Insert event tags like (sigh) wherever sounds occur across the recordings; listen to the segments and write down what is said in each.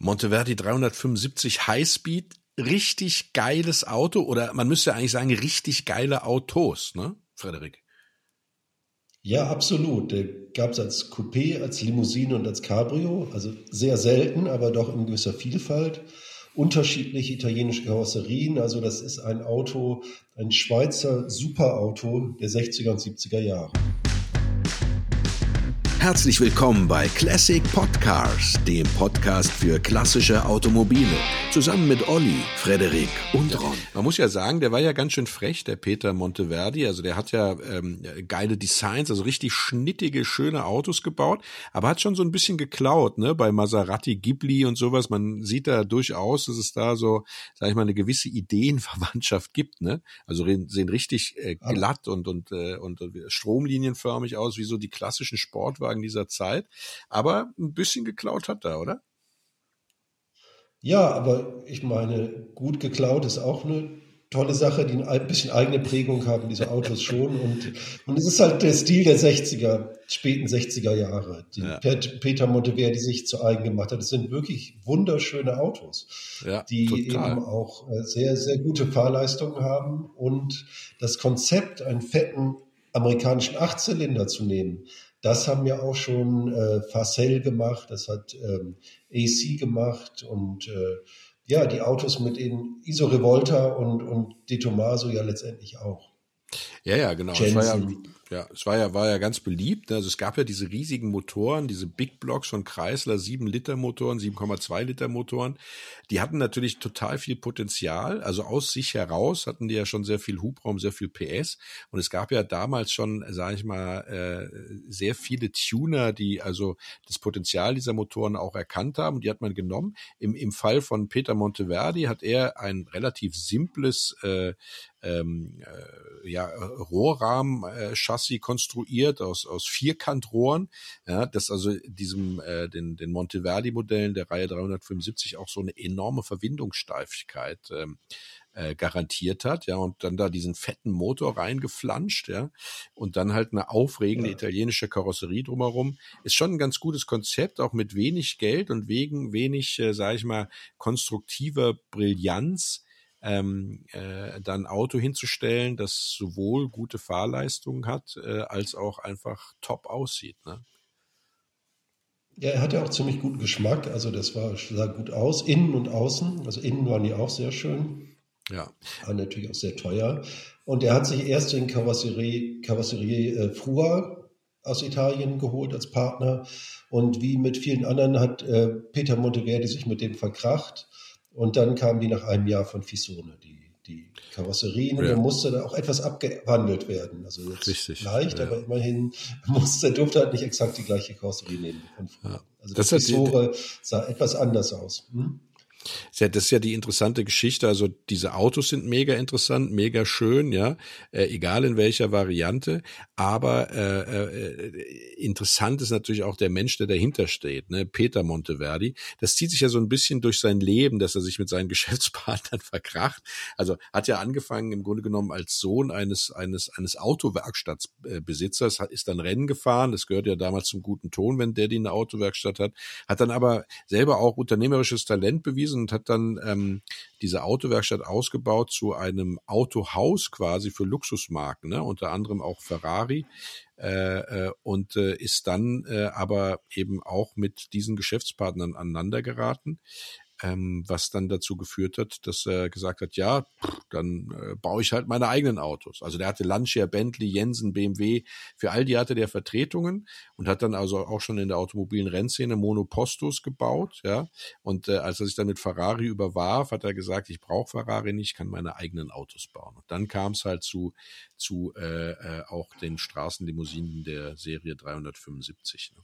Monteverdi 375 Highspeed, richtig geiles Auto oder man müsste eigentlich sagen, richtig geile Autos, ne, Frederik? Ja, absolut. Der gab es als Coupé, als Limousine und als Cabrio. Also sehr selten, aber doch in gewisser Vielfalt. Unterschiedliche italienische Karosserien. Also das ist ein Auto, ein Schweizer Superauto der 60er und 70er Jahre. Herzlich willkommen bei Classic Podcars, dem Podcast für klassische Automobile. Zusammen mit Olli, Frederik und Ron. Man muss ja sagen, der war ja ganz schön frech, der Peter Monteverdi. Also der hat ja ähm, geile Designs, also richtig schnittige, schöne Autos gebaut, aber hat schon so ein bisschen geklaut, ne? Bei Maserati, Ghibli und sowas. Man sieht da durchaus, dass es da so, sag ich mal, eine gewisse Ideenverwandtschaft gibt, ne? Also sehen richtig äh, glatt und und, äh, und stromlinienförmig aus, wie so die klassischen Sportwagen Neuwagen dieser Zeit. Aber ein bisschen geklaut hat er, oder? Ja, aber ich meine, gut geklaut ist auch eine tolle Sache, die ein bisschen eigene Prägung haben, diese Autos (laughs) schon. Und, und es ist halt der Stil der 60er, späten 60er Jahre, die ja. Peter Monteverdi sich zu eigen gemacht hat. Das sind wirklich wunderschöne Autos, ja, die total. eben auch äh, sehr, sehr gute Fahrleistungen haben. Und das Konzept, einen fetten amerikanischen Achtzylinder zu nehmen, das haben ja auch schon äh, Facel gemacht, das hat ähm, AC gemacht und äh, ja, die Autos mit den Iso Revolta und, und De Tomaso ja letztendlich auch. Ja, ja, genau. Jensen. Ja, es war ja, war ja ganz beliebt. Ne? Also es gab ja diese riesigen Motoren, diese Big Blocks von Chrysler, 7 Liter Motoren, 7,2 Liter Motoren. Die hatten natürlich total viel Potenzial. Also aus sich heraus hatten die ja schon sehr viel Hubraum, sehr viel PS. Und es gab ja damals schon, sage ich mal, äh, sehr viele Tuner, die also das Potenzial dieser Motoren auch erkannt haben. Und die hat man genommen. Im, im Fall von Peter Monteverdi hat er ein relativ simples äh, ähm, äh, ja, Rohrrahmen-Chassis äh, konstruiert aus, aus Vierkantrohren, ja, das also diesem, äh, den, den Monteverdi-Modellen der Reihe 375 auch so eine enorme Verwindungssteifigkeit ähm, äh, garantiert hat, ja, und dann da diesen fetten Motor reingeflanscht, ja, und dann halt eine aufregende ja. italienische Karosserie drumherum. Ist schon ein ganz gutes Konzept, auch mit wenig Geld und wegen wenig, äh, sage ich mal, konstruktiver Brillanz ähm, äh, dann Auto hinzustellen, das sowohl gute Fahrleistungen hat, äh, als auch einfach top aussieht. Ne? Ja, er hatte auch ziemlich guten Geschmack, also das war, sah gut aus, innen und außen. Also innen waren die auch sehr schön. Ja. War natürlich auch sehr teuer. Und er hat sich erst den Carrosserie, Carrosserie äh, Frua aus Italien geholt als Partner. Und wie mit vielen anderen hat äh, Peter Monteverdi sich mit dem verkracht. Und dann kamen die nach einem Jahr von Fisone, die, die Karosserien. Ja. Und dann musste da auch etwas abgewandelt werden. Also jetzt Richtig, leicht, ja. aber immerhin (laughs) musste, durfte halt nicht exakt die gleiche Karosserie nehmen. Ja. Also das, das Fisore sah etwas anders aus. Hm? Das ist ja die interessante Geschichte. Also diese Autos sind mega interessant, mega schön, ja, äh, egal in welcher Variante. Aber äh, äh, interessant ist natürlich auch der Mensch, der dahinter steht, ne? Peter Monteverdi. Das zieht sich ja so ein bisschen durch sein Leben, dass er sich mit seinen (laughs) Geschäftspartnern verkracht. Also hat ja angefangen im Grunde genommen als Sohn eines eines eines Autowerkstattbesitzers, ist dann Rennen gefahren. Das gehört ja damals zum guten Ton, wenn der die eine Autowerkstatt hat. Hat dann aber selber auch unternehmerisches Talent bewiesen gewesen und hat dann ähm, diese Autowerkstatt ausgebaut zu einem Autohaus quasi für Luxusmarken, ne? unter anderem auch Ferrari. Äh, äh, und äh, ist dann äh, aber eben auch mit diesen Geschäftspartnern aneinander geraten ähm, was dann dazu geführt hat, dass er gesagt hat, ja, dann äh, baue ich halt meine eigenen Autos. Also der hatte Lancia, Bentley, Jensen, BMW, für all die hatte der Vertretungen und hat dann also auch schon in der automobilen Rennszene Monopostos gebaut, ja. Und äh, als er sich dann mit Ferrari überwarf, hat er gesagt, ich brauche Ferrari nicht, ich kann meine eigenen Autos bauen. Und dann kam es halt zu, zu äh, äh, auch den Straßenlimousinen der Serie 375. Ne?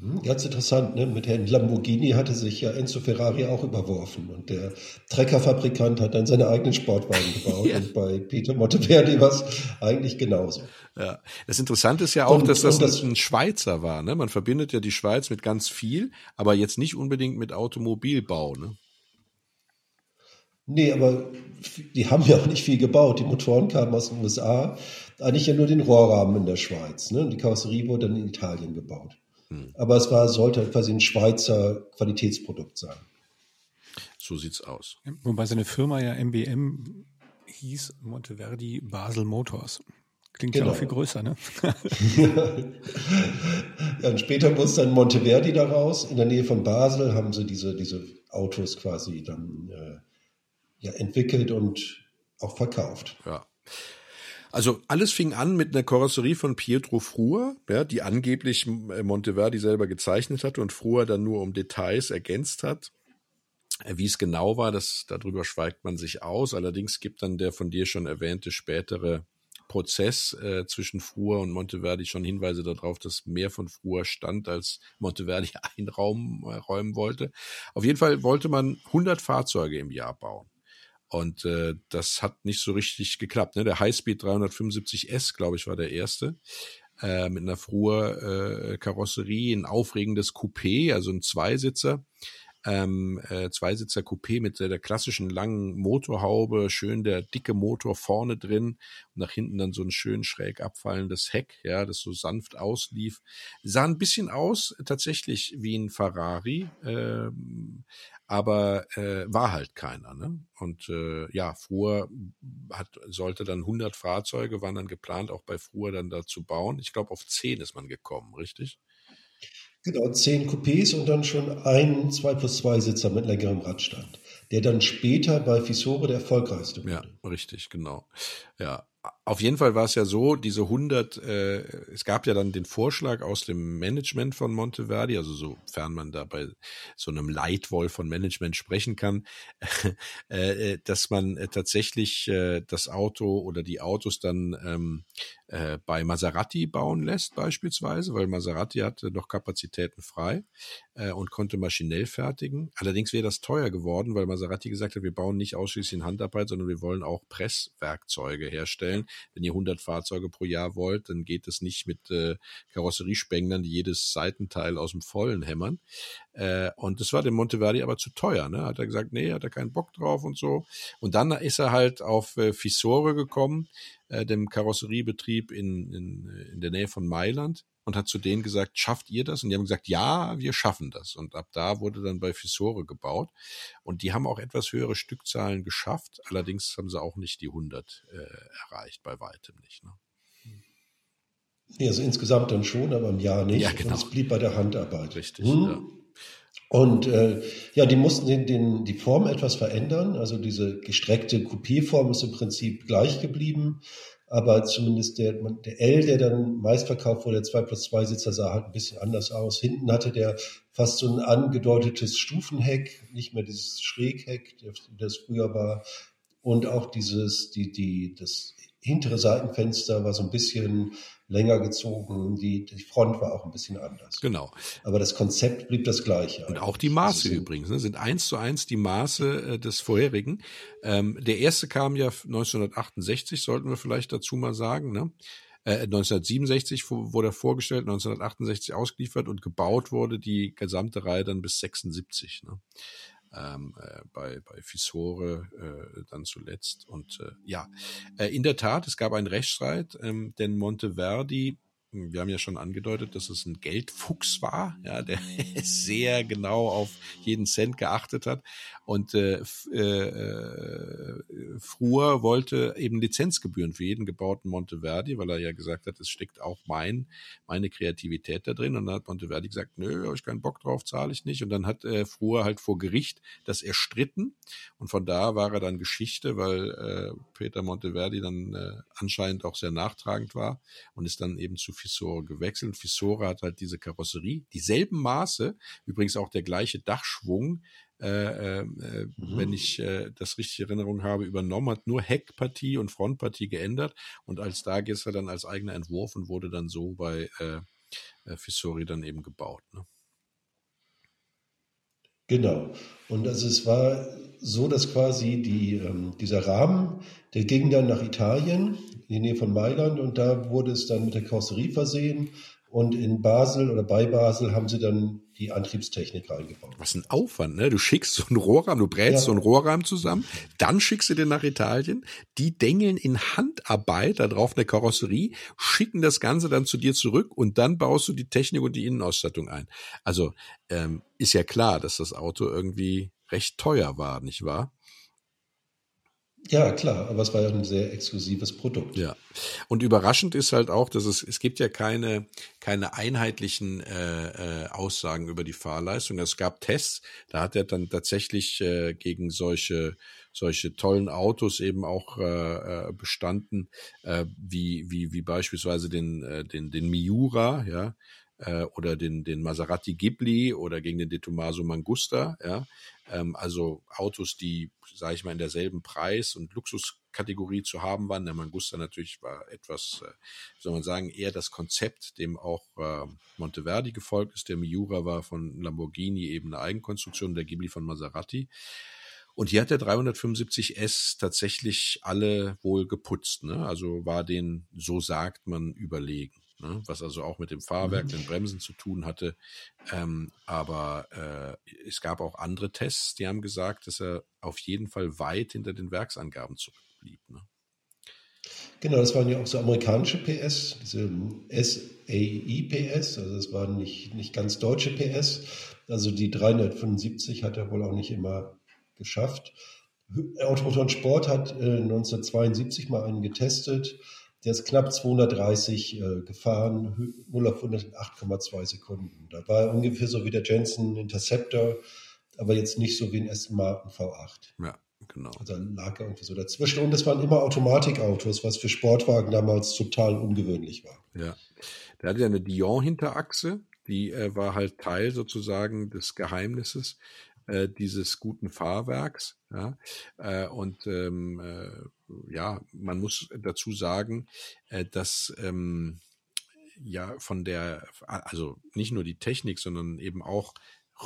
Hm, ganz interessant, ne? mit Herrn Lamborghini hatte sich ja Enzo Ferrari auch überworfen und der Treckerfabrikant hat dann seine eigenen Sportwagen (laughs) gebaut ja. und bei Peter Monteverdi war es eigentlich genauso. Ja, das Interessante ist ja auch, und, dass das, das, ein Schweizer war. Ne? Man verbindet ja die Schweiz mit ganz viel, aber jetzt nicht unbedingt mit Automobilbau. Ne? Nee, aber die haben ja auch nicht viel gebaut. Die Motoren kamen aus den USA, eigentlich ja nur den Rohrrahmen in der Schweiz. Ne? Die Karosserie wurde dann in Italien gebaut. Hm. Aber es war, sollte quasi ein Schweizer Qualitätsprodukt sein. So sieht's aus. Wobei seine Firma ja MBM hieß Monteverdi Basel Motors. Klingt genau. ja noch viel größer, ne? (laughs) ja, und später muss dann Monteverdi daraus. In der Nähe von Basel haben sie diese, diese Autos quasi dann äh, ja, entwickelt und auch verkauft. Ja. Also alles fing an mit einer Karosserie von Pietro Frua, ja, die angeblich äh, Monteverdi selber gezeichnet hatte und Frua dann nur um Details ergänzt hat. Äh, wie es genau war, das, darüber schweigt man sich aus. Allerdings gibt dann der von dir schon erwähnte spätere Prozess äh, zwischen Frua und Monteverdi schon Hinweise darauf, dass mehr von Frua stand, als Monteverdi (laughs) einräumen äh, räumen wollte. Auf jeden Fall wollte man 100 Fahrzeuge im Jahr bauen. Und äh, das hat nicht so richtig geklappt. Ne? Der Highspeed 375S, glaube ich, war der erste. Äh, mit einer Frua äh, Karosserie, ein aufregendes Coupé, also ein Zweisitzer ähm, äh, Zweisitzer Coupé mit der, der klassischen langen Motorhaube, schön der dicke Motor vorne drin und nach hinten dann so ein schön schräg abfallendes Heck, ja, das so sanft auslief. Sah ein bisschen aus tatsächlich wie ein Ferrari, ähm, aber äh, war halt keiner. Ne? Und äh, ja, Fuhr hat, sollte dann 100 Fahrzeuge, waren dann geplant, auch bei Fuhr dann da zu bauen. Ich glaube, auf 10 ist man gekommen, richtig? Genau, zehn Coupés und dann schon ein 2 plus 2 Sitzer mit längerem Radstand, der dann später bei Fisore der erfolgreichste wurde. Ja, richtig, genau. Ja, auf jeden Fall war es ja so, diese 100, äh, es gab ja dann den Vorschlag aus dem Management von Monteverdi, also sofern man da bei so einem Leitwolf von Management sprechen kann, (laughs) äh, äh, dass man äh, tatsächlich äh, das Auto oder die Autos dann ähm, äh, bei Maserati bauen lässt beispielsweise, weil Maserati hatte noch Kapazitäten frei äh, und konnte maschinell fertigen. Allerdings wäre das teuer geworden, weil Maserati gesagt hat, wir bauen nicht ausschließlich in Handarbeit, sondern wir wollen auch Presswerkzeuge herstellen. Wenn ihr 100 Fahrzeuge pro Jahr wollt, dann geht es nicht mit äh, Karosseriespenglern, die jedes Seitenteil aus dem Vollen hämmern. Äh, und das war dem Monteverdi aber zu teuer. Ne? Hat er gesagt, nee, hat er keinen Bock drauf und so. Und dann ist er halt auf äh, Fissore gekommen, äh, dem Karosseriebetrieb in, in, in der Nähe von Mailand und hat zu denen gesagt, schafft ihr das? Und die haben gesagt, ja, wir schaffen das. Und ab da wurde dann bei Fissore gebaut. Und die haben auch etwas höhere Stückzahlen geschafft. Allerdings haben sie auch nicht die 100 äh, erreicht, bei weitem nicht. Ne? Ja, also insgesamt dann schon, aber im Jahr nicht. Ja, genau. Und es blieb bei der Handarbeit. Richtig, hm. ja. Und äh, ja, die mussten den, den, die Form etwas verändern. Also diese gestreckte Coupé-Form ist im Prinzip gleich geblieben. Aber zumindest der, der L, der dann meist verkauft wurde, der 2 plus 2 Sitzer, sah halt ein bisschen anders aus. Hinten hatte der fast so ein angedeutetes Stufenheck, nicht mehr dieses Schrägheck, das früher war. Und auch dieses, die, die, das hintere Seitenfenster war so ein bisschen länger gezogen. Die, die Front war auch ein bisschen anders. Genau. Aber das Konzept blieb das gleiche. Und auch die Maße also übrigens ne, sind eins zu eins die Maße äh, des vorherigen. Ähm, der erste kam ja 1968, sollten wir vielleicht dazu mal sagen. Ne? Äh, 1967 wurde er vorgestellt, 1968 ausgeliefert und gebaut wurde die gesamte Reihe dann bis 76. Ne? Ähm, äh, bei, bei Fissore äh, dann zuletzt. Und äh, ja, äh, in der Tat, es gab einen Rechtsstreit, ähm, denn Monteverdi wir haben ja schon angedeutet, dass es ein Geldfuchs war, ja, der (laughs) sehr genau auf jeden Cent geachtet hat. Und äh, äh, äh, Fruhr wollte eben Lizenzgebühren für jeden gebauten Monteverdi, weil er ja gesagt hat, es steckt auch mein, meine Kreativität da drin. Und dann hat Monteverdi gesagt, nö, habe ich keinen Bock drauf, zahle ich nicht. Und dann hat äh, Fruhr halt vor Gericht das erstritten. Und von da war er dann Geschichte, weil äh, Peter Monteverdi dann äh, anscheinend auch sehr nachtragend war und ist dann eben zu Fissore gewechselt. Fissore hat halt diese Karosserie, dieselben Maße, übrigens auch der gleiche Dachschwung, äh, äh, mhm. wenn ich äh, das richtig in Erinnerung habe, übernommen, hat nur Heckpartie und Frontpartie geändert und als Stargazer dann als eigener Entwurf und wurde dann so bei äh, äh, Fissori dann eben gebaut. Ne? Genau. Und also es war so, dass quasi die, ähm, dieser Rahmen, der ging dann nach Italien, in die Nähe von Mailand, und da wurde es dann mit der Karosserie versehen. Und in Basel oder bei Basel haben sie dann die Antriebstechnik reingebaut. Was ein Aufwand, ne? Du schickst so einen Rohrrahmen, du brätst ja. so einen Rohrrahmen zusammen, dann schickst du den nach Italien, die dengeln in Handarbeit da drauf eine Karosserie, schicken das Ganze dann zu dir zurück und dann baust du die Technik und die Innenausstattung ein. Also ähm, ist ja klar, dass das Auto irgendwie recht teuer war, nicht wahr? Ja, klar, aber es war ja ein sehr exklusives Produkt. Ja. Und überraschend ist halt auch, dass es, es gibt ja keine, keine einheitlichen äh, äh, Aussagen über die Fahrleistung. Es gab Tests, da hat er dann tatsächlich äh, gegen solche, solche tollen Autos eben auch äh, äh bestanden, äh, wie, wie, wie beispielsweise den, äh, den, den Miura, ja, äh, oder den, den Maserati Ghibli oder gegen den De Tomaso Mangusta, ja. Ähm, also Autos, die, sage ich mal, in derselben Preis- und Luxuskategorie zu haben waren. Der Mangusta natürlich war etwas, äh, soll man sagen, eher das Konzept, dem auch äh, Monteverdi gefolgt ist. Der Miura war von Lamborghini eben eine Eigenkonstruktion, der Ghibli von Maserati. Und hier hat der 375S tatsächlich alle wohl geputzt. Ne? Also war den, so sagt man, überlegen ne? was also auch mit dem Fahrwerk, mhm. den Bremsen zu tun hatte. Ähm, aber äh, es gab auch andere Tests, die haben gesagt, dass er auf jeden Fall weit hinter den Werksangaben zurückblieb. Ne? Genau, das waren ja auch so amerikanische PS, diese SAE-PS, also das waren nicht, nicht ganz deutsche PS. Also die 375 hat er wohl auch nicht immer geschafft. Automotor Sport hat äh, 1972 mal einen getestet der ist knapp 230 äh, gefahren, 0 auf 100 in 8,2 Sekunden. Da war er ungefähr so wie der Jensen Interceptor, aber jetzt nicht so wie ein Aston Martin V8. Ja, genau. Also lag er irgendwie so dazwischen. Und es waren immer Automatikautos, was für Sportwagen damals total ungewöhnlich war. Ja. Der hatte ja eine Dion-Hinterachse, die äh, war halt Teil sozusagen des Geheimnisses äh, dieses guten Fahrwerks. Ja? Äh, und ähm, äh, ja, man muss dazu sagen, äh, dass ähm, ja von der, also nicht nur die Technik, sondern eben auch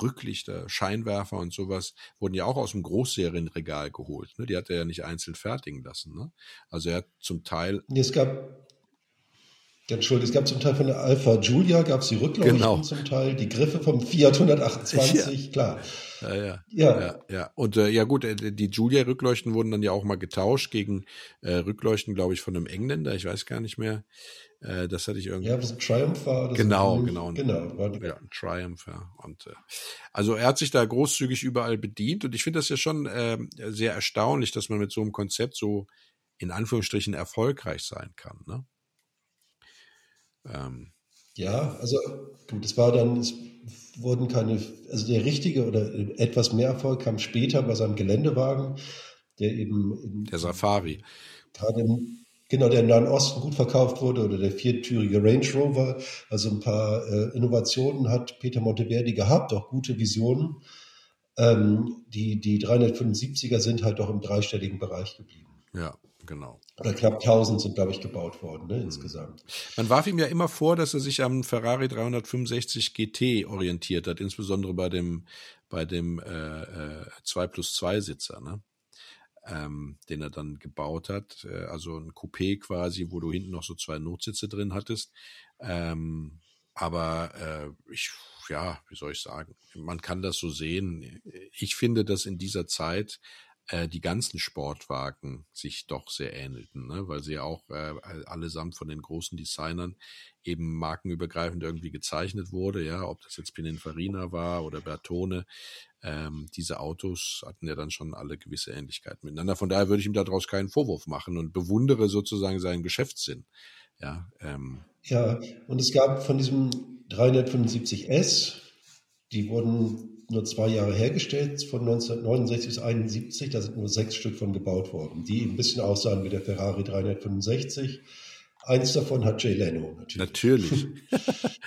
Rücklichter, Scheinwerfer und sowas wurden ja auch aus dem Großserienregal geholt. Ne? Die hat er ja nicht einzeln fertigen lassen. Ne? Also er hat zum Teil. Es gab Entschuldigung, es gab zum Teil von der Alpha Giulia, gab es die Rückleuchten genau. zum Teil, die Griffe vom Fiat 128, ja. klar. Ja, ja. Ja, ja. ja. Und äh, ja gut, äh, die Giulia-Rückleuchten wurden dann ja auch mal getauscht gegen äh, Rückleuchten, glaube ich, von einem Engländer, ich weiß gar nicht mehr. Äh, das hatte ich irgendwie. Ja, was ein Triumph war. genau, genau. Genau. War ja, ein Triumph, ja. Und äh, also er hat sich da großzügig überall bedient und ich finde das ja schon äh, sehr erstaunlich, dass man mit so einem Konzept so in Anführungsstrichen erfolgreich sein kann. Ne? Ähm, ja, also gut, es war dann, es wurden keine, also der richtige oder etwas mehr Erfolg kam später bei seinem Geländewagen, der eben in, der Safari gerade im, genau der im Nahen Osten gut verkauft wurde oder der viertürige Range Rover, also ein paar äh, Innovationen hat Peter Monteverdi gehabt, auch gute Visionen. Ähm, die die 375er sind halt doch im dreistelligen Bereich geblieben. Ja, genau. Oder knapp 1000 sind, glaube ich, gebaut worden ne, mhm. insgesamt. Man warf ihm ja immer vor, dass er sich am Ferrari 365 GT orientiert hat, insbesondere bei dem, bei dem äh, äh, 2 plus 2 Sitzer, ne? Ähm, den er dann gebaut hat. Äh, also ein Coupé quasi, wo du hinten noch so zwei Notsitze drin hattest. Ähm, aber äh, ich, ja, wie soll ich sagen, man kann das so sehen. Ich finde, dass in dieser Zeit äh, die ganzen Sportwagen sich doch sehr ähnelten, ne? weil sie ja auch äh, allesamt von den großen Designern eben markenübergreifend irgendwie gezeichnet wurde, ja, ob das jetzt Pininfarina war oder Bertone, ähm, diese Autos hatten ja dann schon alle gewisse Ähnlichkeiten miteinander. Von daher würde ich ihm daraus keinen Vorwurf machen und bewundere sozusagen seinen Geschäftssinn. Ja, ähm. ja und es gab von diesem 375S, die wurden nur zwei Jahre hergestellt, von 1969 bis 1971. Da sind nur sechs Stück von gebaut worden, die ein bisschen aussahen wie der Ferrari 365. Eins davon hat Jay Leno natürlich. Natürlich. (laughs)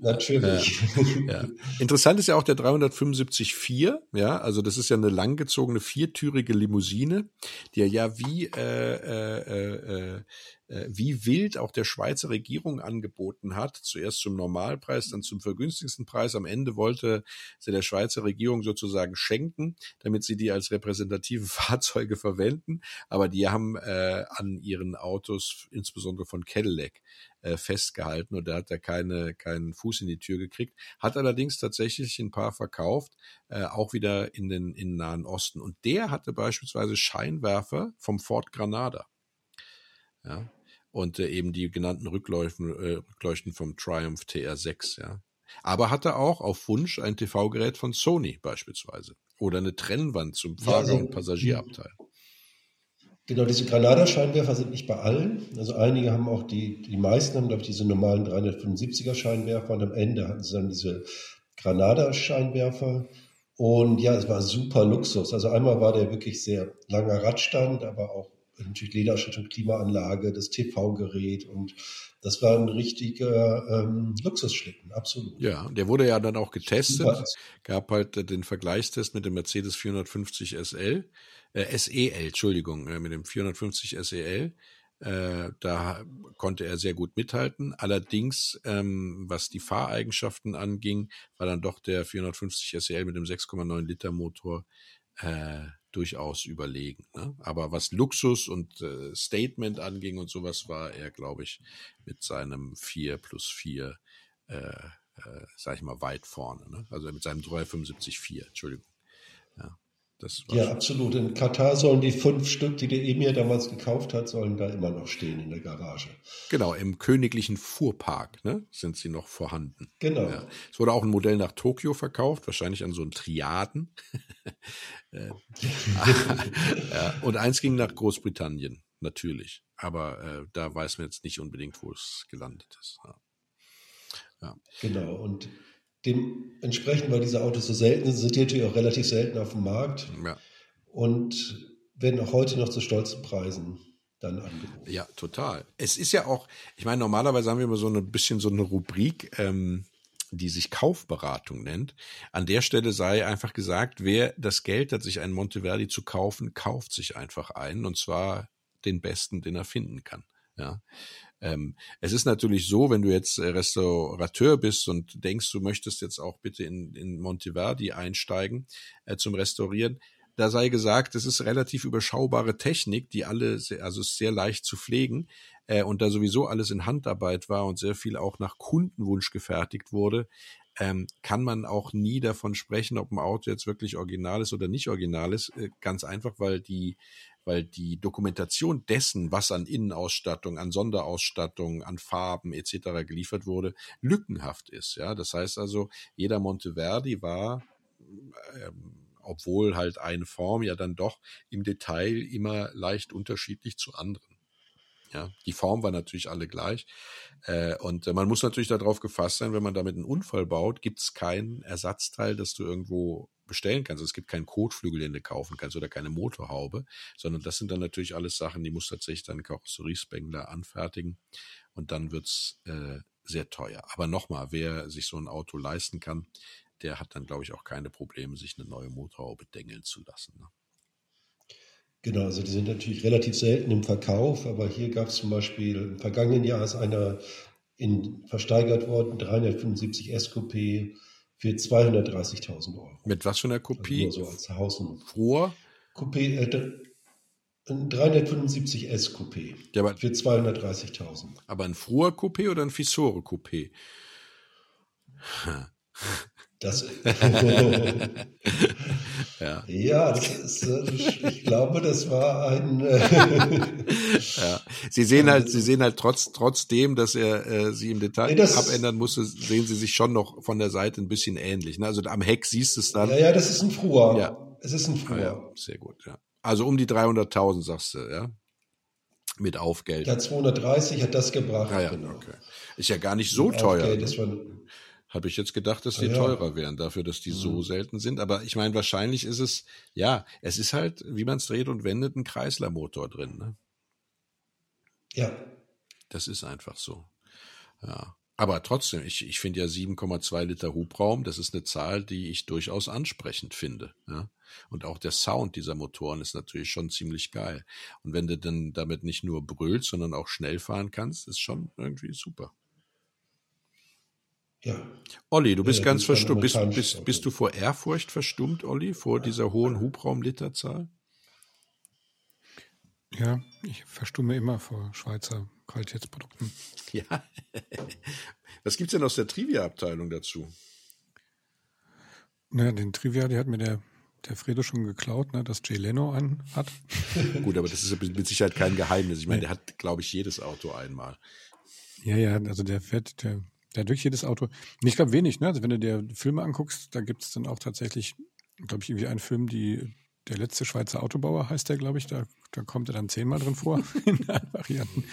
natürlich. Ja, ja. Interessant ist ja auch der 375 4, ja, also das ist ja eine langgezogene viertürige Limousine, die ja wie äh, äh, äh, äh, wie wild auch der Schweizer Regierung angeboten hat, zuerst zum Normalpreis, dann zum vergünstigsten Preis. Am Ende wollte sie der Schweizer Regierung sozusagen schenken, damit sie die als repräsentative (laughs) Fahrzeuge verwenden. Aber die haben äh, an ihren Autos, insbesondere von Cadillac, äh, festgehalten und der hat da keine, keinen Fuß in die Tür gekriegt. Hat allerdings tatsächlich ein paar verkauft, äh, auch wieder in den, in den Nahen Osten. Und der hatte beispielsweise Scheinwerfer vom Ford Granada. Ja. Und äh, eben die genannten Rückleuchten, äh, Rückleuchten vom Triumph TR6, ja. Aber hatte auch auf Wunsch ein TV-Gerät von Sony beispielsweise. Oder eine Trennwand zum Fahrer- ja, also, und Passagierabteil. Genau, diese Granada-Scheinwerfer sind nicht bei allen. Also einige haben auch die, die meisten haben, glaube ich, diese normalen 375er Scheinwerfer und am Ende hatten sie dann diese Granada-Scheinwerfer. Und ja, es war super Luxus. Also einmal war der wirklich sehr langer Radstand, aber auch natürlich Lederschutz Klimaanlage, das TV-Gerät und das war ein richtiger ähm, Luxusschlitten, absolut. Ja, der wurde ja dann auch getestet. Super. Gab halt den Vergleichstest mit dem Mercedes 450 SL, äh, SEL, Entschuldigung, äh, mit dem 450 SEL. Äh, da konnte er sehr gut mithalten. Allerdings, ähm, was die Fahreigenschaften anging, war dann doch der 450 SEL mit dem 6,9 Liter Motor äh, durchaus überlegen. Ne? Aber was Luxus und äh, Statement anging und sowas, war er, glaube ich, mit seinem 4 plus 4, äh, äh, sag ich mal, weit vorne. Ne? Also mit seinem 375-4, Entschuldigung. Ja. absolut. In Katar sollen die fünf Stück, die der Emir damals gekauft hat, sollen da immer noch stehen in der Garage. Genau, im königlichen Fuhrpark ne, sind sie noch vorhanden. Genau. Ja. Es wurde auch ein Modell nach Tokio verkauft, wahrscheinlich an so einen Triaden. (laughs) Äh, (laughs) ja, und eins ging nach Großbritannien, natürlich. Aber äh, da weiß man jetzt nicht unbedingt, wo es gelandet ist. Ja. Genau, und dementsprechend, weil diese Autos so selten sind, sind die natürlich auch relativ selten auf dem Markt. Ja. Und werden auch heute noch zu stolzen Preisen dann angeboten. Ja, total. Es ist ja auch, ich meine, normalerweise haben wir immer so ein bisschen so eine Rubrik, ähm, die sich Kaufberatung nennt. An der Stelle sei einfach gesagt, wer das Geld hat, sich einen Monteverdi zu kaufen, kauft sich einfach einen und zwar den besten, den er finden kann. Ja. Ähm, es ist natürlich so, wenn du jetzt Restaurateur bist und denkst, du möchtest jetzt auch bitte in, in Monteverdi einsteigen äh, zum Restaurieren, da sei gesagt, es ist relativ überschaubare Technik, die alle, sehr, also sehr leicht zu pflegen äh, und da sowieso alles in Handarbeit war und sehr viel auch nach Kundenwunsch gefertigt wurde, ähm, kann man auch nie davon sprechen, ob ein Auto jetzt wirklich original ist oder nicht original ist. Äh, ganz einfach, weil die, weil die Dokumentation dessen, was an Innenausstattung, an Sonderausstattung, an Farben etc. geliefert wurde, lückenhaft ist. Ja, das heißt also, jeder Monteverdi war ähm, obwohl halt eine Form ja dann doch im Detail immer leicht unterschiedlich zu anderen. Ja, die Form war natürlich alle gleich. Äh, und äh, man muss natürlich darauf gefasst sein, wenn man damit einen Unfall baut, gibt es kein Ersatzteil, das du irgendwo bestellen kannst. Also es gibt keinen Kotflügel, den du kaufen kannst oder keine Motorhaube, sondern das sind dann natürlich alles Sachen, die muss tatsächlich dein Karosseriespengler anfertigen und dann wird's äh, sehr teuer. Aber nochmal, wer sich so ein Auto leisten kann, der hat dann, glaube ich, auch keine Probleme, sich eine neue Motorhaube dengeln zu lassen. Ne? Genau, also die sind natürlich relativ selten im Verkauf, aber hier gab es zum Beispiel im vergangenen Jahr ist einer in, versteigert worden, 375 S-Coupé für 230.000 Euro. Mit was für einer Kopie? Also so als Haus- Früher? Coupé, äh, ein 375 S-Coupé ja, für 230.000. Aber ein früher Coupé oder ein Fissore Coupé? Das, (laughs) (laughs) ja. ja, ist, äh, ich glaube, das war ein. Äh, (laughs) ja. Sie sehen halt, Sie sehen halt trotz, trotzdem, dass er äh, sie im Detail nee, abändern musste, sehen Sie sich schon noch von der Seite ein bisschen ähnlich. Ne? Also am Heck siehst du es dann. Ja, ja, das ist ein Früher. Ja. Es ist ein Früher. Ah, ja, sehr gut, ja. Also um die 300.000 sagst du, ja? Mit Aufgeld. Ja, 230 hat das gebracht. Ah, ja, genau. okay. Ist ja gar nicht so Mit teuer. Aufgeld, das war, habe ich jetzt gedacht, dass die ja. teurer wären, dafür, dass die mhm. so selten sind. Aber ich meine, wahrscheinlich ist es, ja, es ist halt, wie man es dreht und wendet, ein Kreislermotor drin. Ne? Ja. Das ist einfach so. Ja. Aber trotzdem, ich, ich finde ja 7,2 Liter Hubraum, das ist eine Zahl, die ich durchaus ansprechend finde. Ja? Und auch der Sound dieser Motoren ist natürlich schon ziemlich geil. Und wenn du dann damit nicht nur brüllst, sondern auch schnell fahren kannst, ist schon irgendwie super. Ja. Olli, du bist ja, ganz verstummt. Bist, bist, bist du vor Ehrfurcht verstummt, Olli, vor dieser hohen Hubraumliterzahl? Ja, ich verstumme immer vor Schweizer Qualitätsprodukten. (laughs) Ja. Was gibt's denn aus der Trivia-Abteilung dazu? Naja, den Trivia, die hat mir der, der Fredo schon geklaut, ne, dass Jay Leno an hat. (laughs) Gut, aber das ist mit Sicherheit kein Geheimnis. Ich meine, der hat, glaube ich, jedes Auto einmal. Ja, ja, also der fährt, der, hat durch jedes Auto. Ich glaube wenig, ne? Also wenn du dir Filme anguckst, da gibt es dann auch tatsächlich, glaube ich, irgendwie einen Film, die der letzte Schweizer Autobauer heißt der, glaube ich. Da, da kommt er dann zehnmal drin vor (laughs) in allen Varianten.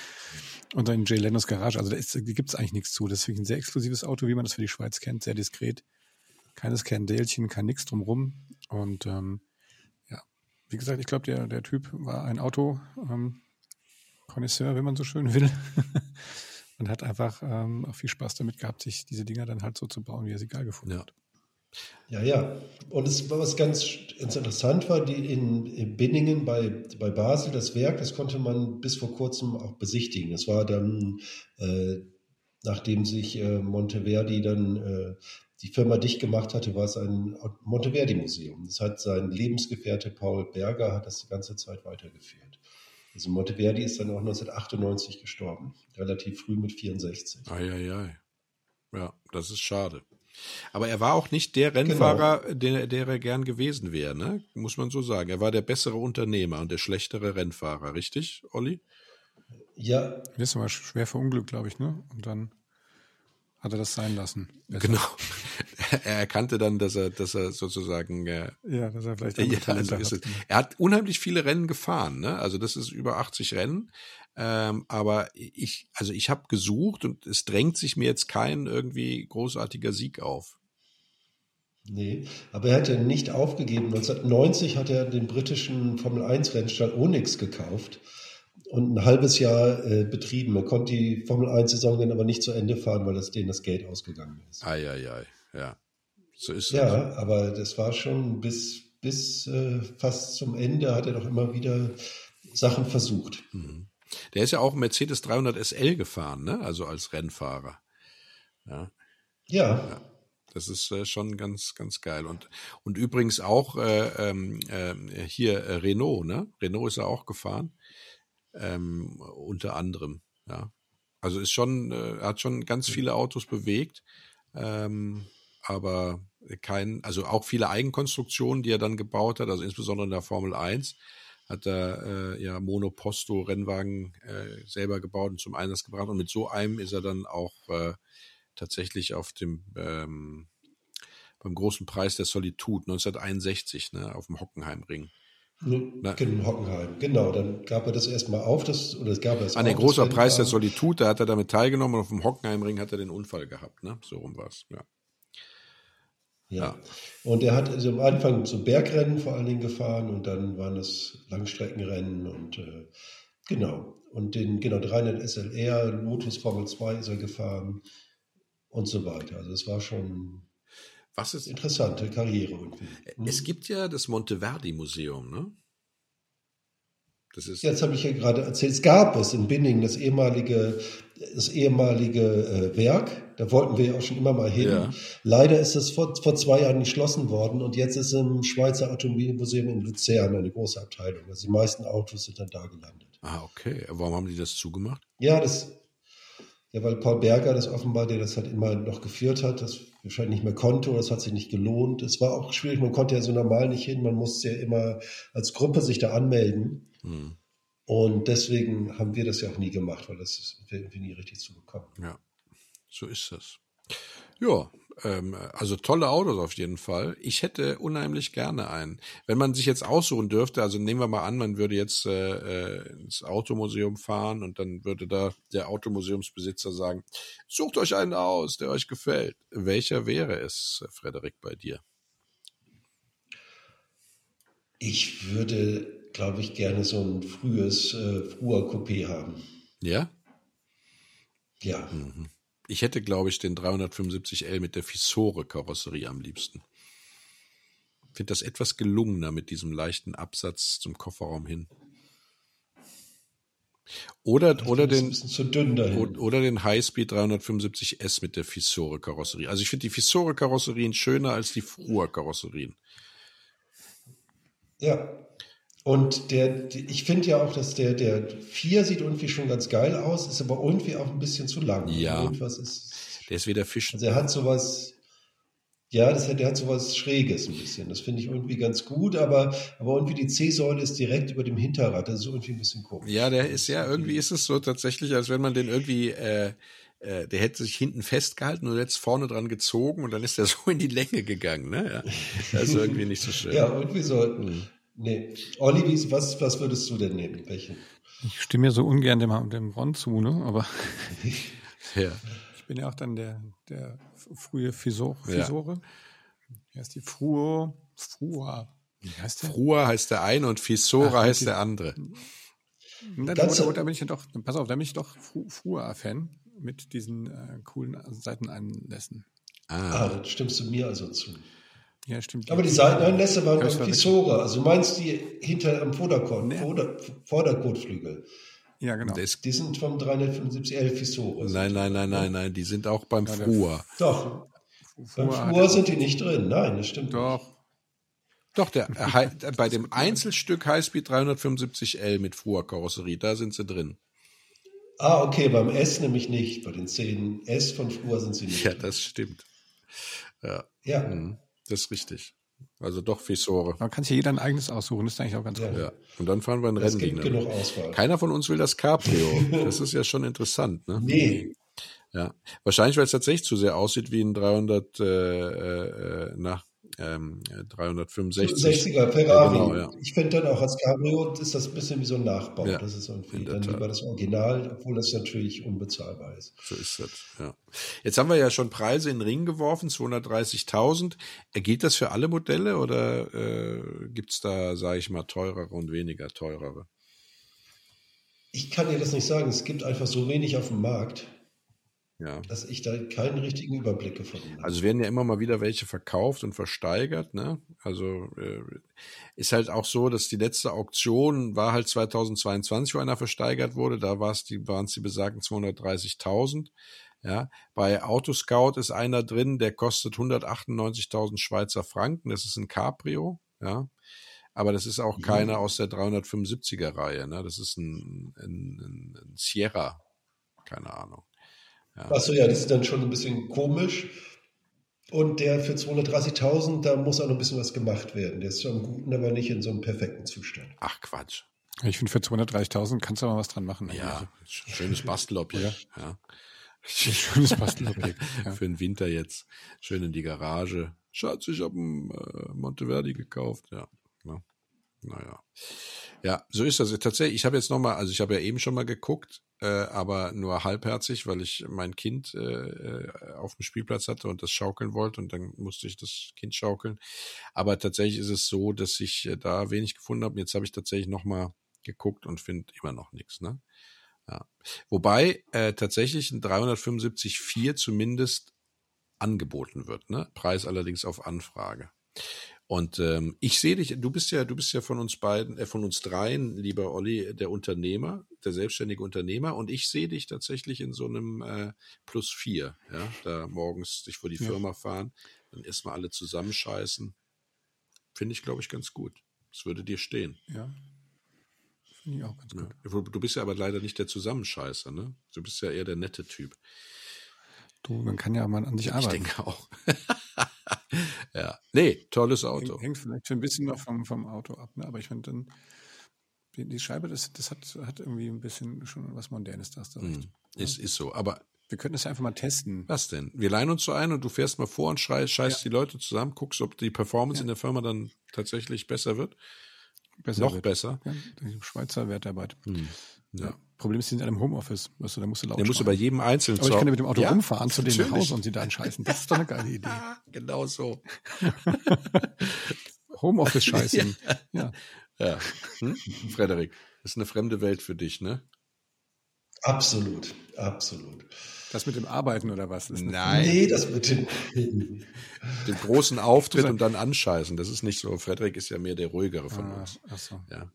Und dann Jay Lenos Garage. Also da, da gibt es eigentlich nichts zu. Das ist wirklich ein sehr exklusives Auto, wie man das für die Schweiz kennt, sehr diskret. Keines Skandälchen, kein nix drumrum. Und ähm, ja, wie gesagt, ich glaube, der, der Typ war ein Auto. Ähm, Connoisseur, wenn man so schön will. (laughs) und hat einfach ähm, auch viel Spaß damit gehabt, sich diese Dinger dann halt so zu bauen, wie er sie geil gefunden Ja. hat. Ja, ja. Und es war was ganz interessant war, die in, in Binningen bei, bei Basel, das Werk, das konnte man bis vor kurzem auch besichtigen. Das war dann, äh, nachdem sich äh, Monteverdi dann äh, die Firma dicht gemacht hatte, war es ein Monteverdi-Museum. Das hat sein Lebensgefährte Paul Berger hat das die ganze Zeit weitergeführt. Also Monteverdi ist dann auch 1998 gestorben, relativ früh mit 64. Eieiei. Ja, das ist schade. Aber er war auch nicht der Rennfahrer, genau. der, der er gern gewesen wäre, ne? muss man so sagen. Er war der bessere Unternehmer und der schlechtere Rennfahrer, richtig, Olli? Ja. Das war schwer verunglückt, glaube ich, ne? Und dann hat er das sein lassen. Besser. Genau. (laughs) Er erkannte dann, dass er, dass er sozusagen. Äh, ja, dass er vielleicht. Ja, also ist es. Er hat unheimlich viele Rennen gefahren, ne? Also das ist über 80 Rennen. Ähm, aber ich, also ich habe gesucht und es drängt sich mir jetzt kein irgendwie großartiger Sieg auf. Nee, aber er hat ja nicht aufgegeben. 1990 hat er den britischen Formel 1 Rennstall Onyx gekauft und ein halbes Jahr äh, betrieben. Er konnte die Formel 1-Saison dann aber nicht zu Ende fahren, weil das denen das Geld ausgegangen ist. Eieiei, ja. So ist. Ja, aber das war schon bis, bis äh, fast zum Ende hat er doch immer wieder Sachen versucht. Mhm. Der ist ja auch Mercedes 300 SL gefahren, ne? Also als Rennfahrer. Ja. Ja. ja. Das ist äh, schon ganz, ganz geil. Und, und übrigens auch äh, äh, hier äh, Renault, ne? Renault ist ja auch gefahren ähm, unter anderem. Ja, also ist schon, äh, hat schon ganz viele Autos bewegt, ähm, aber kein, also auch viele Eigenkonstruktionen, die er dann gebaut hat, also insbesondere in der Formel 1 hat er äh, ja Monoposto Rennwagen äh, selber gebaut und zum Einsatz gebracht und mit so einem ist er dann auch äh, tatsächlich auf dem ähm, beim großen Preis der Solitude 1961 ne, auf dem Hockenheimring in Hockenheim, genau. Dann gab er das erstmal auf, das, oder es gab es An der großer Preis der Solitude, da hat er damit teilgenommen und auf dem Hockenheimring hat er den Unfall gehabt, ne? So rum war es, ja. Ja. Und er hat also am Anfang so Bergrennen vor allen Dingen gefahren und dann waren es Langstreckenrennen und äh, genau. Und den, genau, 300 SLR, Lotus Formel 2 ist er gefahren und so weiter. Also es war schon was ist interessante Karriere irgendwie. Hm? Es gibt ja das Monteverdi Museum, ne? Das ist Jetzt habe ich ja gerade erzählt, es gab es in Binning, das ehemalige, das ehemalige äh, Werk. Da wollten wir ja auch schon immer mal hin. Ja. Leider ist es vor, vor zwei Jahren geschlossen worden und jetzt ist im Schweizer Automobilmuseum in Luzern eine große Abteilung. Also die meisten Autos sind dann da gelandet. Ah, okay. Warum haben die das zugemacht? Ja, das, ja, weil Paul Berger das offenbar, der das halt immer noch geführt hat, das wahrscheinlich nicht mehr konnte oder es hat sich nicht gelohnt. Es war auch schwierig, man konnte ja so normal nicht hin, man musste ja immer als Gruppe sich da anmelden. Hm. Und deswegen haben wir das ja auch nie gemacht, weil das ist irgendwie nie richtig zugekommen. Ja, so ist das. Ja, ähm, also tolle Autos auf jeden Fall. Ich hätte unheimlich gerne einen. Wenn man sich jetzt aussuchen dürfte, also nehmen wir mal an, man würde jetzt äh, äh ins Automuseum fahren und dann würde da der Automuseumsbesitzer sagen, sucht euch einen aus, der euch gefällt. Welcher wäre es, Frederik, bei dir? Ich würde, glaube ich, gerne so ein frühes äh, Früher Coupé haben. Ja? Ja. Mhm. Ich hätte, glaube ich, den 375L mit der Fissore-Karosserie am liebsten. Ich finde das etwas gelungener mit diesem leichten Absatz zum Kofferraum hin. Oder, oder den, oder den Highspeed 375S mit der Fissore-Karosserie. Also ich finde die Fissore-Karosserien schöner als die Frua-Karosserien. Ja. Und der, ich finde ja auch, dass der, der 4 sieht irgendwie schon ganz geil aus, ist aber irgendwie auch ein bisschen zu lang. Ja. Irgendwas ist, Der ist wieder Fisch. also er hat sowas, ja, das hat, der hat sowas Schräges ein bisschen. Das finde ich irgendwie ganz gut, aber, aber irgendwie die C-Säule ist direkt über dem Hinterrad. Das ist irgendwie ein bisschen komisch. Ja, der ist ja, irgendwie ist es so tatsächlich, als wenn man den irgendwie, äh, äh, der hätte sich hinten festgehalten und jetzt vorne dran gezogen und dann ist der (laughs) so in die Länge gegangen, ne? Ja. Das ist irgendwie nicht so schön. Ja, irgendwie so. Nee. Olli, was, was würdest du denn nehmen? Welchen? Ich stimme ja so ungern dem, dem Ron zu, ne? aber (laughs) Ja. ich bin ja auch dann der, der frühe Fisor, Ja. Fisore. Wie heißt die? Fruo, Frua. Wie heißt der? Frua heißt der eine und Fisora Ach, heißt die- der andere. Na, da, da, da bin ich ja doch, pass auf, da bin ich doch Fru- Frua-Fan mit diesen äh, coolen Seiteneinlässen. Ah, Ah, dann stimmst du mir also zu. Ja, stimmt. Aber die Seiteneinlässe waren beim. Fisore. Also du meinst die hinter am Vorderkord, Nee. Vorder, Vorderkotflügel. Ja, genau. Die sind vom 375L Fisore. nein, nein, nein, nein, nein, die sind auch beim Ja, Frua. Doch, beim Flur sind die nicht drin. Nein, das stimmt nicht. Doch. Doch, der, (laughs) er bei dem Einzelstück Highspeed 375L mit Frua-Karosserie, da sind sie drin. Ah, okay, beim S nämlich nicht. Bei den 10 S von Flur sind sie nicht. Ja, das stimmt. Ja, ja. mhm, das ist richtig. Also doch Fisore. Man kann sich jeder ein eigenes aussuchen, das ist eigentlich auch ganz Ja. cool. Ja. Und dann fahren wir ein Rennen gibt gegen genug Auswahl. Keiner von uns will das Cabrio. (laughs) Das ist ja schon interessant, ne? Nee, Ja. Wahrscheinlich, weil es tatsächlich zu sehr aussieht wie ein 300, äh, äh, na, ähm, 365. 60er Ferrari. Ja, genau, ja. Ich finde dann auch als Cabrio ist das ein bisschen wie so ein Nachbau. Ja, das ist irgendwie dann Tat. lieber das Original, obwohl das natürlich unbezahlbar ist. So ist das, ja. Jetzt haben wir ja schon Preise in den Ring geworfen, 230.000. Äh, Gilt das für alle Modelle oder äh, gibt's da, sage ich mal, teurere und weniger teurere? Ich kann dir das nicht sagen. Es gibt einfach so wenig auf dem Markt, Ja. dass ich da keinen richtigen Überblick gefunden habe. Also werden ja immer mal wieder welche verkauft und versteigert, ne? Also äh, ist halt auch so, dass die letzte Auktion war halt 2022, wo einer versteigert wurde. Da war es die, waren es die besagten 230.000. Ja, bei Autoscout ist einer drin, der kostet 198.000 Schweizer Franken. Das ist ein Cabrio, ja. Aber das ist auch Mhm. keiner aus der 375er Reihe, ne? Das ist ein, ein, ein Sierra. Keine Ahnung. Achso, ja, das ist dann schon ein bisschen komisch. Und der für 230.000, da muss auch noch ein bisschen was gemacht werden. Der ist zwar im Guten, aber nicht in so einem perfekten Zustand. Ach Quatsch. Ich finde, für 230.000 kannst du mal was dran machen. Ja, schönes Bastelobjekt. ja. (laughs) Schönes Bastelobjekt. Ja. Für den Winter jetzt. Schön in die Garage. Schatz, ich habe einen äh, Monteverdi gekauft. Ja. Na, naja. Ja, so ist das. Tatsächlich, ich habe jetzt nochmal, also ich habe ja eben schon mal geguckt, äh, aber nur halbherzig, weil ich mein Kind äh, äh, auf dem Spielplatz hatte und das schaukeln wollte und dann musste ich das Kind schaukeln. Aber tatsächlich ist es so, dass ich äh, da wenig gefunden habe. Jetzt habe ich tatsächlich nochmal geguckt und finde immer noch nichts. Ne? Ja. Wobei äh, tatsächlich ein 375,4 zumindest angeboten wird. Ne? Preis allerdings auf Anfrage. Und ähm, ich sehe dich, du bist ja, du bist ja von uns beiden, äh, von uns dreien, lieber Olli, der Unternehmer, der selbstständige Unternehmer, und ich sehe dich tatsächlich in so einem äh, Plus vier, ja, da morgens dich vor die Ja. Firma fahren, dann erstmal alle zusammenscheißen. Finde ich, glaube ich, ganz gut. Das würde dir stehen. ja. Finde ich auch ganz Ja. gut. Du bist ja aber leider nicht der Zusammenscheißer, ne? Du bist ja eher der nette Typ. Du, man kann ja mal an sich Ich arbeiten. denke auch. (laughs) ja. Nee, tolles Auto. Hängt, vielleicht schon ein bisschen noch vom, vom Auto ab, ne? aber ich finde dann, die, Scheibe, das, das hat, hat irgendwie ein bisschen schon was Modernes, da hast du recht. Hm, Ist, ist so. Aber Wir könnten das ja einfach mal testen. was denn? Wir leihen uns so ein und du fährst mal vor und scheißt die Leute zusammen, guckst, ob die Performance in der Firma dann tatsächlich besser wird. Besser Noch wird. besser. Ja, Schweizer Wertarbeit. Hm. Ja. Problem ist, die sind alle im Homeoffice. Weißt du, da musst du laut Der muss schreien. bei jedem Einzelnen Aber ich kann ja mit dem Auto Ja, rumfahren zu denen nach. Hause und sie da anscheißen. Das ist doch eine geile (laughs) Idee. Genau so. (laughs) Homeoffice scheißen. (laughs) ja. Ja. Hm? Frederik, das ist eine fremde Welt für dich, ne? Absolut, absolut. Das mit dem Arbeiten oder was? Ist Nein. Nee, das mit den. Den großen Auftritt und dann anscheißen, das ist nicht so. Frederik ist ja mehr der ruhigere von Ah, uns. ach so, Ja.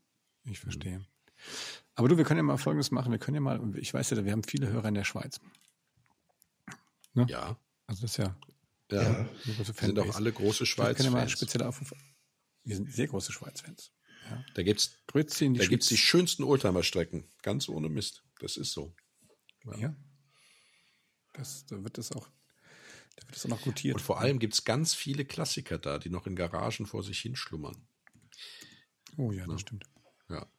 ich verstehe. Aber du, wir können ja mal Folgendes machen. Wir können ja mal, ich weiß ja, wir haben viele Hörer in der Schweiz. Ja. Also das ist ja Ja. Ja. sind auch alle große Wir können ja mal Schweiz-Fans. speziell auf. Wir sind sehr große Schweiz-Fans. Ja. Da gibt's, Grüezi da gibt's die schönsten Oldtimer-Strecken. Ganz ohne Mist. Das ist so. Ja. ja. Das, da wird das auch, da wird das auch noch gutiert. Und vor allem gibt's ganz viele Klassiker da, die noch in Garagen vor sich hinschlummern. Oh ja, das ja. stimmt. Ja.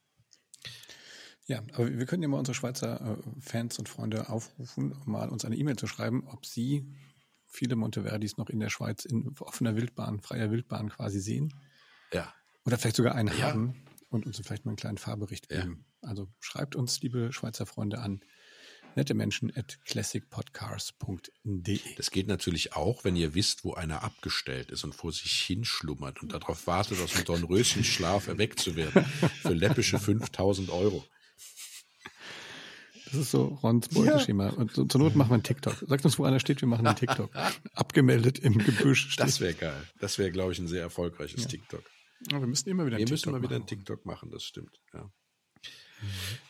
Ja, aber wir können ja mal unsere Schweizer äh, Fans und Freunde aufrufen, mal uns eine E-Mail zu schreiben, ob sie viele Monteverdis noch in der Schweiz in offener Wildbahn, freier Wildbahn quasi sehen. Ja. Oder vielleicht sogar einen ja. haben und uns vielleicht mal einen kleinen Fahrbericht geben. Ja. Also schreibt uns, liebe Schweizer Freunde, an nette Menschen at classicpodcast.de. Das geht natürlich auch, wenn ihr wisst, wo einer abgestellt ist und vor sich hinschlummert und darauf wartet, aus dem Dornröschenschlaf erweckt zu werden. (laughs) Für läppische 5000 Euro. Das ist so Rons Beuteschema. Ja. Und zur Not machen wir einen TikTok. Sagt uns, wo einer steht, wir machen einen TikTok. (laughs) Abgemeldet im Gebüsch. Steht. Das wäre geil. Das wäre, glaube ich, ein sehr erfolgreiches ja. TikTok. Ja, wir müssen immer wieder einen wir TikTok müssen mal wieder einen TikTok machen, das stimmt. Ja.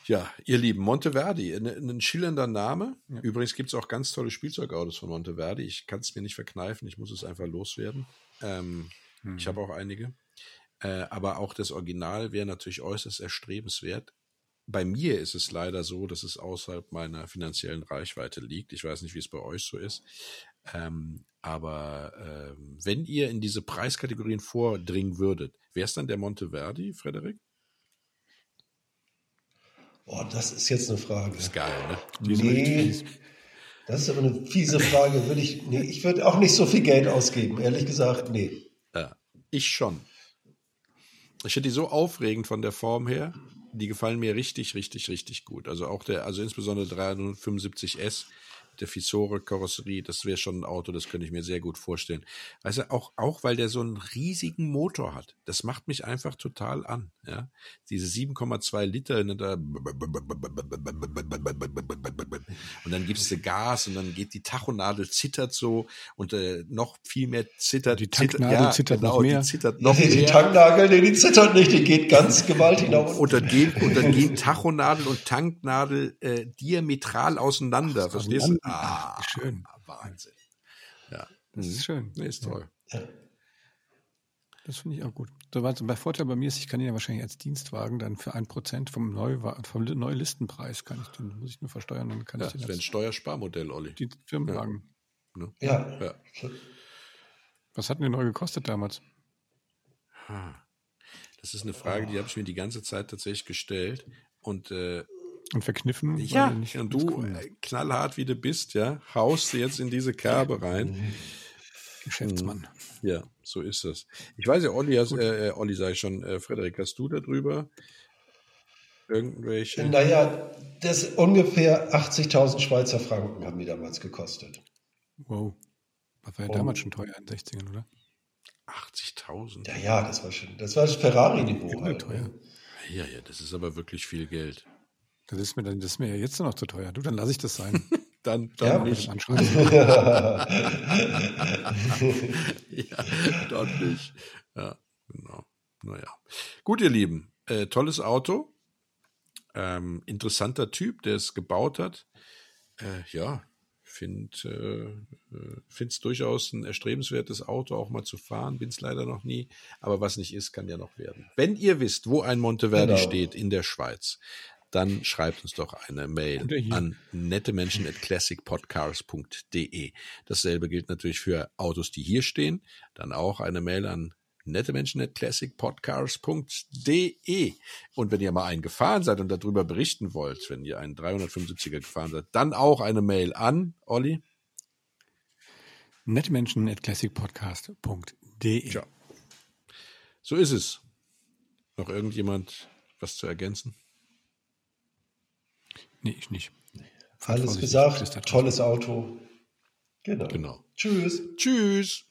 Ja, ihr Lieben, Monteverdi, ein, schillernder Name. Ja. Übrigens gibt es auch ganz tolle Spielzeugautos von Monteverdi. Ich kann es mir nicht verkneifen, ich muss es einfach loswerden. Ähm, mhm. Ich habe auch einige. Äh, aber auch das Original wäre natürlich äußerst erstrebenswert bei mir ist es leider so, dass es außerhalb meiner finanziellen Reichweite liegt. Ich weiß nicht, wie es bei euch so ist. Ähm, aber ähm, wenn ihr in diese Preiskategorien vordringen würdet, wäre es dann der Monteverdi, Frederik? Oh, das ist jetzt eine Frage. Das ist geil, ne? Die nee, das ist aber eine fiese Frage. Würde ich, nee, ich würde auch nicht so viel Geld ausgeben, ehrlich gesagt, nee. Ja, ich schon. Ich finde die so aufregend von der Form her die gefallen mir richtig, richtig, richtig gut. Also auch der, also insbesondere 375S der Fisore-Karosserie, das wäre schon ein Auto, das könnte ich mir sehr gut vorstellen. Also auch, auch weil der so einen riesigen Motor hat. Das macht mich einfach total an. Ja? Diese 7,2 Liter ne, da und dann gibst du Gas und dann geht die Tachonadel zittert so und äh, noch viel mehr zittert. Die Tanknadel ja, zittert genau, noch mehr. Die zittert noch nee, mehr. Die Tanknadel, nee, die zittert nicht, die geht ganz (laughs) gewaltig nach unten. Und dann gehen, und dann gehen Tachonadel und Tanknadel äh, diametral auseinander. Ach, verstehst du? Ah, schön. Wahnsinn. Ja. Das ist schön. Nee, ist toll. Ja. Das finde ich auch gut. So, was bei Vorteil bei mir ist, ich kann ihn ja wahrscheinlich als Dienstwagen dann für ein Prozent vom, Neu vom Neulistenpreis kann ich den, muss ich nur versteuern, dann kann ja, ich den. Das wäre ein Steuersparmodell, Olli. Die Firmenwagen. Ja. ja. ja. Was hat denn neu gekostet damals? Das ist eine Frage, die habe ich mir die ganze Zeit tatsächlich gestellt. Und äh, und verkniffen. Ja, und du, äh, knallhart wie du bist, ja, haust jetzt in diese Kerbe rein. (laughs) Geschäftsmann. Mhm. Ja, so ist es. Ich weiß ja, Olli, hast, äh, äh, Olli sag ich schon, äh, Frederik, hast du darüber irgendwelche? Naja, das ungefähr 80.000 Schweizer Franken haben die damals gekostet. Wow. Das war ja damals schon teuer in den 60ern, oder? 80.000? Ja, ja, das war schon, das war das Ferrari-Niveau. Halt, teuer. Ne? Ja, ja, das ist aber wirklich viel Geld. Das ist mir, das ist mir ja jetzt noch zu teuer. Du, dann lasse ich das sein. (laughs) dann, dann ja, nicht. (laughs) (laughs) ja, dann nicht. Ja, genau. Naja. Gut, ihr Lieben. Äh, tolles Auto. Ähm, interessanter Typ, der es gebaut hat. Äh, ja, finde äh, es durchaus ein erstrebenswertes Auto auch mal zu fahren. Bin es leider noch nie. Aber was nicht ist, kann ja noch werden. Wenn ihr wisst, wo ein Monteverdi genau. steht in der Schweiz, dann schreibt uns doch eine Mail an nettemenschen at classicpodcars.de. Dasselbe gilt natürlich für Autos, die hier stehen. Dann auch eine Mail an nettemenschen at classicpodcars.de. Und wenn ihr mal einen gefahren seid und darüber berichten wollt, wenn ihr einen 375er gefahren seid, dann auch eine Mail an Olli. nettemenschen at classicpodcast.de. Tja. So ist es. Noch irgendjemand was zu ergänzen? Nee, ich nicht. Alles gesagt, tolles Auto. Genau. genau. Tschüss. Tschüss.